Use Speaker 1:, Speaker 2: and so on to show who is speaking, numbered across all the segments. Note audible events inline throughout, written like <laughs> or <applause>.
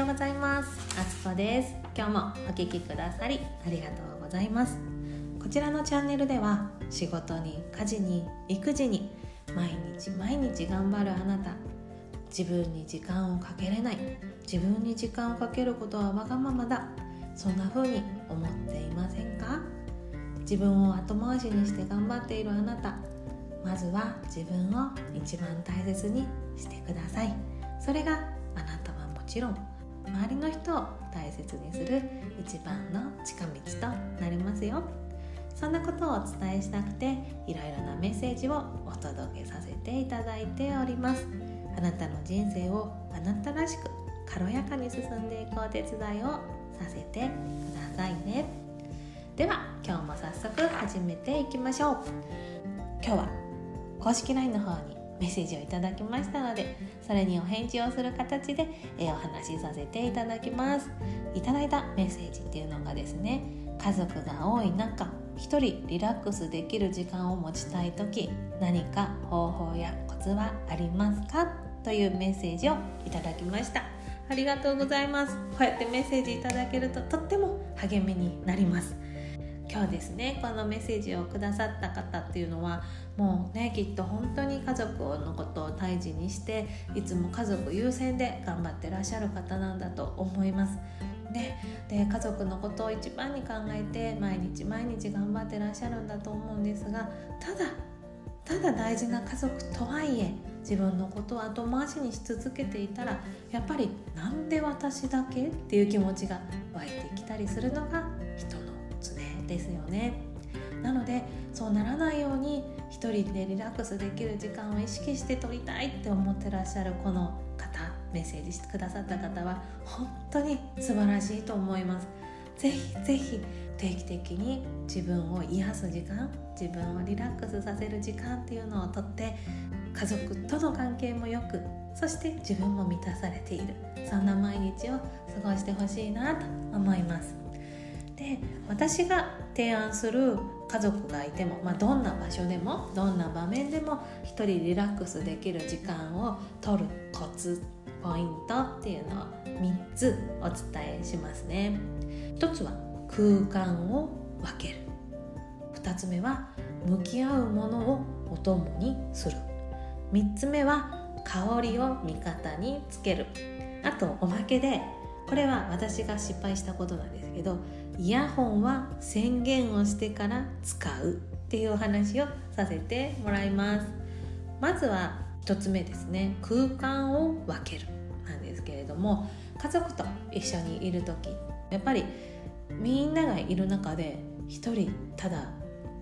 Speaker 1: ようございます。あつこです。今日もお聞きくださりありがとうございます。こちらのチャンネルでは仕事に家事に育児に毎日毎日頑張るあなた。自分に時間をかけれない。自分に時間をかけることはわがままだ。そんな風に思っていませんか？自分を後回しにして頑張っているあなた。まずは自分を一番大切にしてください。それがあなたはもちろん。周りの人を大切にする一番の近道となりますよ。そんなことをお伝えしたくていろいろなメッセージをお届けさせていただいております。あなたの人生をあなたらしく軽やかに進んでいくお手伝いをさせてくださいね。では今日も早速始めていきましょう。今日は公式 LINE の方にメッセージをいただきましたのでそれにお返事をする形で、えお話しさせていただきます。いただいたメッセージっていうのがですね家族が多い中一人リラックスできる時間を持ちたい時何か方法やコツはありますか？というメッセージをいただきました。ありがとうございます。こうやってメッセージいただけるととっても励みになります。今日ですねこのメッセージをくださった方っていうのはもうねきっと本当に家族のことを大事にしていつも家族優先で頑張ってらっしゃる方なんだと思います。ね、で家族のことを一番に考えて毎日毎日頑張ってらっしゃるんだと思うんですがただただ大事な家族とはいえ自分のことを後回しにし続けていたらやっぱりなんで私だけっていう気持ちが湧いてきたりするのが人のですよね。なのでそうならないように一人でリラックスできる時間を意識して撮りたいって思ってらっしゃるこの方メッセージしてくださった方は本当に素晴らしいと思います。ぜひぜひ定期的に自分を癒す時間自分をリラックスさせる時間っていうのをとって家族との関係もよくそして自分も満たされている。そんな毎日を過ごしてほしいなと思います。で私が提案する家族がいても、まあ、どんな場所でもどんな場面でも一人リラックスできる時間を取るコツポイントっていうのを3つお伝えしますね。1つは空間を分ける。2つ目は向き合うものをお供にする。3つ目は香りを味方につける。あとおまけでこれは私が失敗したことなんですけどイヤホンは宣言をしてから使うっていうお話をさせてもらいます。まずは1つ目ですね。空間を分けるなんですけれども家族と一緒にいる時。やっぱりみんながいる中で1人ただ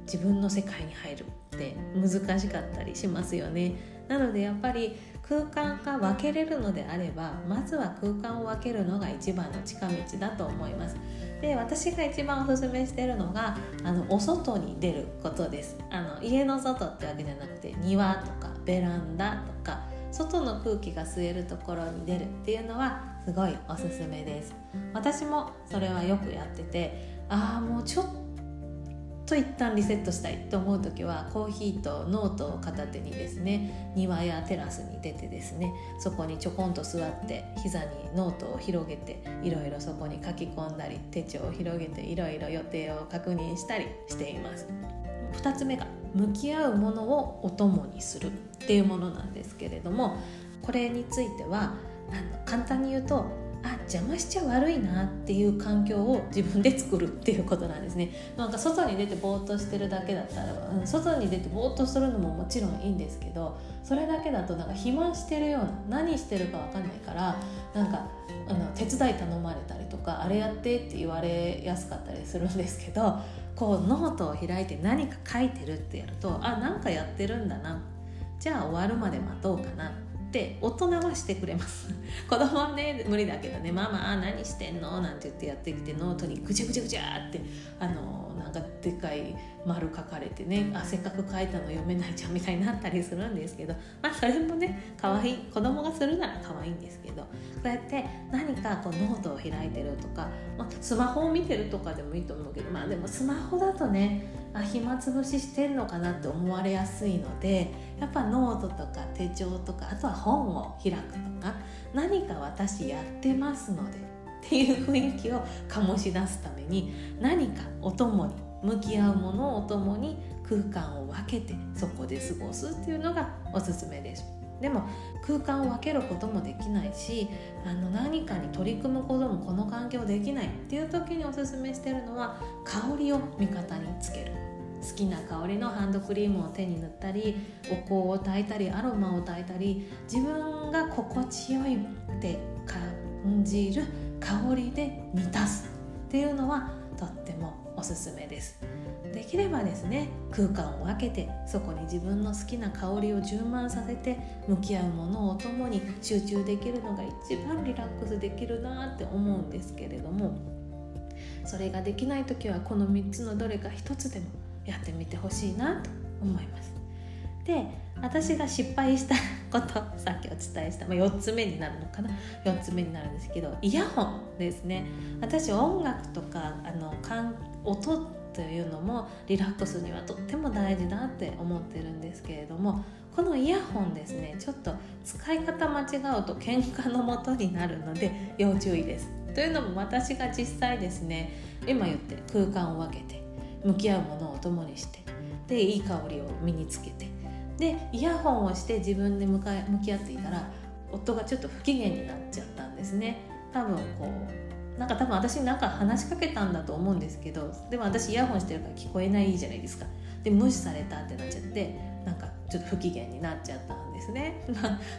Speaker 1: 自分の世界に入るって難しかったりしますよね。なのでやっぱり空間が分けれるのであればまずは空間を分けるのが一番の近道だと思います。で私が一番おすすめしてるのがあのお外に出ることです。あの家の外ってわけじゃなくて庭とかベランダとか外の空気が吸えるところに出るっていうのはすごいおすすめです。私もそれはよくやっててああもうちょっと一旦リセットしたいと思う時はコーヒーとノートを片手にですね庭やテラスに出てですねそこにちょこんと座って膝にノートを広げていろいろそこに書き込んだり手帳を広げていろいろ予定を確認したりしています。2つ目が向き合うものをお供にするっていうものなんですけれどもこれについてはあの簡単に言うと邪魔しちゃ悪いなっていう環境を自分で作るっていうことなんですね。なんか外に出てぼーっとしてるだけだったら、外に出てぼーっとするのももちろんいいんですけどそれだけだとなんか肥満してるような何してるか分かんないからなんかあの手伝い頼まれたりとかあれやってって言われやすかったりするんですけどこうノートを開いて何か書いてるってやるとあなんかやってるんだな。じゃあ終わるまで待とうかな。って大人はしてくれます <laughs> 子供はね無理だけどね「ママ何してんの?」なんて言ってやってきてノートにぐちゃぐちゃぐちゃってあのなんかでかい丸書かれてねあせっかく書いたの読めないじゃんみたいになったりするんですけどまあそれもね可愛い子供がするなら可愛いんですけどこうやって何かこうノートを開いてるとか、まあ、スマホを見てるとかでもいいと思うけどまあでもスマホだとねあ暇つぶししてんのかなって思われやすいのでやっぱノートとか手帳とかあとは本を開くとか何か私やってますのでっていう雰囲気を醸し出すために何かお供に向き合うものをお供に空間を分けてそこで過ごすっていうのがおすすめです。でも空間を分けることもできないしあの何かに取り組むこともこの環境できないっていう時におすすめしてるのは香りを味方につける。好きな香りのハンドクリームを手に塗ったりお香を焚いたりアロマを焚いたり自分が心地よいって感じる香りで満たすっていうのはとってもおすすめです。できればですね空間を分けてそこに自分の好きな香りを充満させて向き合うものを共に集中できるのが一番リラックスできるなって思うんですけれどもそれができない時はこの3つのどれか1つでもやってみてほしいなと思います。で私が失敗したことさっきお伝えした、まあ、4つ目になるのかな？4つ目になるんですけどイヤホンですね。私音楽とかあの音というのもリラックスにはとっても大事だって思ってるんですけれどもこのイヤホンですねちょっと使い方間違うと喧嘩のもとになるので要注意です。というのも私が実際ですね今言って空間を分けて向き合うものを共にしてでいい香りを身につけてでイヤホンをして自分で向か向き合っていたら夫がちょっと不機嫌になっちゃったんですね多分こうなんか多分私に何か話しかけたんだと思うんですけどでも私イヤホンしてるから聞こえないじゃないですかで無視されたってなっちゃってなんかちょっと不機嫌になっちゃったんですね。<laughs>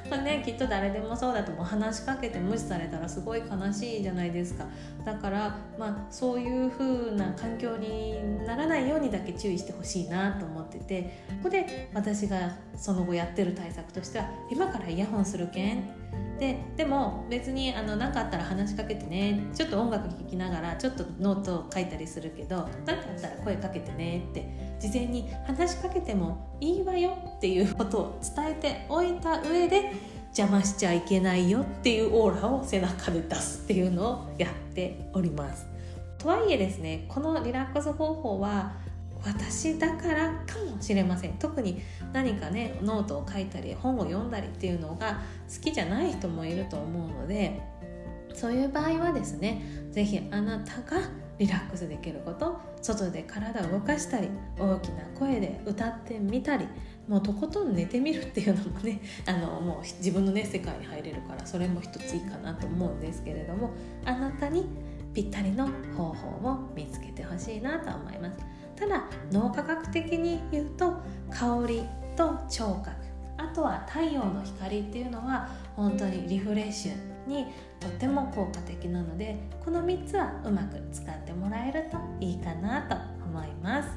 Speaker 1: まあねきっと誰でもそうだとも話しかけて無視されたらすごい悲しいじゃないですか。だからまあそういう風な環境にならないようにだけ注意してほしいなと思っててここで私がその後やってる対策としては今からイヤホンするけんででも別に何かあったら話しかけてねちょっと音楽聴きながらちょっとノートを書いたりするけど何かあったら声かけてねって事前に話しかけてもいいわよっていうことを伝えておいた上で邪魔しちゃいけないよっていうオーラを背中で出すっていうのをやっております。とはいえですねこのリラックス方法は私だからかもしれません特に何かねノートを書いたり本を読んだりっていうのが好きじゃない人もいると思うのでそういう場合はですね是非あなたがリラックスできること外で体を動かしたり大きな声で歌ってみたりもうとことん寝てみるっていうのもね <laughs> あのもう自分のね世界に入れるからそれも一ついいかなと思うんですけれどもあなたにぴったりの方法を見つけてほしいなと思います。ただ脳科学的に言うと香りと聴覚あとは太陽の光っていうのは本当にリフレッシュにとっても効果的なのでこの3つはうまく使ってもらえるといいかなと思います。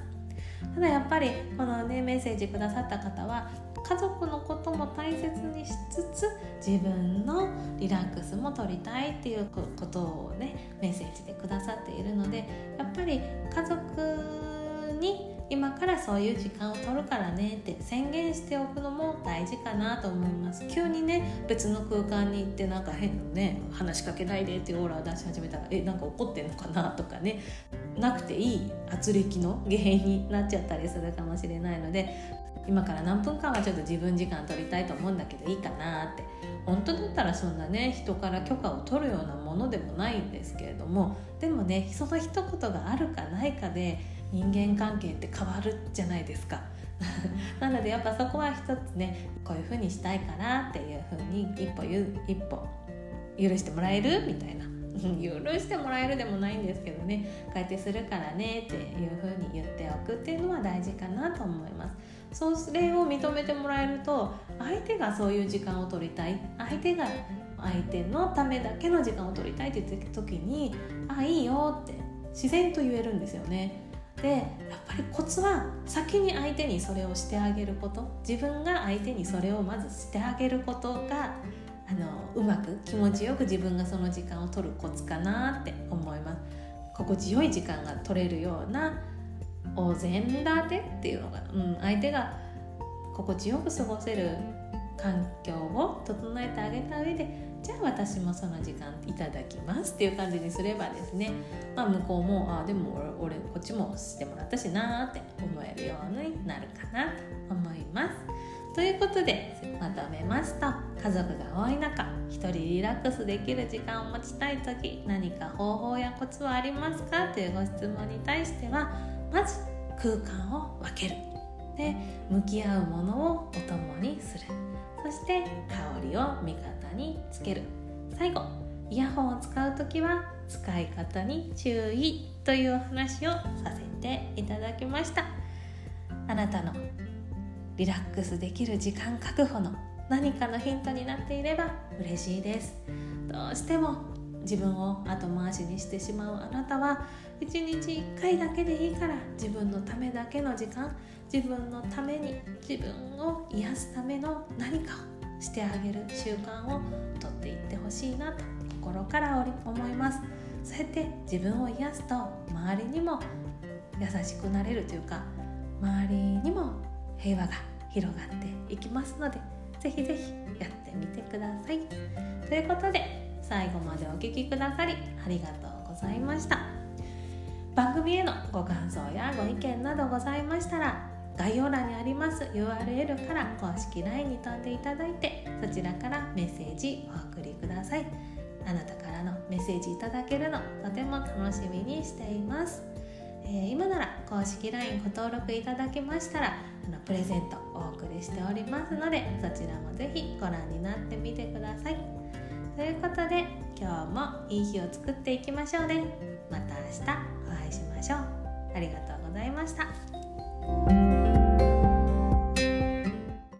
Speaker 1: ただやっぱりこのねメッセージくださった方は家族のことも大切にしつつ自分のリラックスも取りたいっていうことをねメッセージでくださっているのでやっぱり家族に今からそういう時間を取るからねって宣言しておくのも大事かなと思います。急にね別の空間に行ってなんか変なね話しかけないでっていうオーラを出し始めたらえなんか怒ってんのかなとかね。なくていい圧力の原因になっちゃったりするかもしれないので今から何分間はちょっと自分時間取りたいと思うんだけどいいかなって。本当だったらそんなね人から許可を取るようなものでもないんですけれどもでもねその一言があるかないかで人間関係って変わるじゃないですか。なのでやっぱそこは一つねこういうふうにしたいからっていうふうに一歩一歩許してもらえるみたいな。<laughs> 許してもらえるでもないんですけどね。こうやってするからねっていうふうに言っておくっていうのは大事かなと思います。それを認めてもらえると相手がそういう時間を取りたい。相手が相手のためだけの時間を取りたいって言った時に「あいいよ」って自然と言えるんですよねでやっぱりコツは先に相手にそれをしてあげること。自分が相手にそれをまずしてあげることがあのうまく気持ちよく自分がその時間を取るコツかなって思います。心地よい時間が取れるようなお膳立てっていうのが、うん、相手が心地よく過ごせる環境を整えてあげた上でじゃあ私もその時間いただきますっていう感じにすればですね、まあ、向こうもああでも俺こっちもしてもらったしなって思えるようになるかなと思います。ということでまとめますと家族が多い中一人リラックスできる時間を持ちたい時何か方法やコツはありますかというご質問に対してはまず空間を分ける。で向き合うものをお供にする。そして香りを味方につける。最後イヤホンを使う時は使い方に注意というお話をさせていただきました。あなたのリラックスできる時間確保の何かのヒントになっていれば嬉しいです。どうしても自分を後回しにしてしまうあなたは1日1回だけでいいから自分のためだけの時間自分のために自分を癒すための何かをしてあげる習慣をとっていってほしいなと心から思います。そうやって自分を癒すと周りにも優しくなれるというか周りにも平和が広がっていきますのでぜひぜひやってみてください。ということで最後までお聴きくださりありがとうございました。番組へのご感想やご意見などございましたら概要欄にあります URL から公式 LINE に飛んでいただいてそちらからメッセージお送りください。あなたからのメッセージいただけるのとても楽しみにしています。えー、今なら公式 LINE ご登録いただけましたらあのプレゼントお送りしておりますのでそちらもぜひご覧になってみてください。ということで今日もいい日を作っていきましょうね。また明日お会いしましょう。ありがとうございました。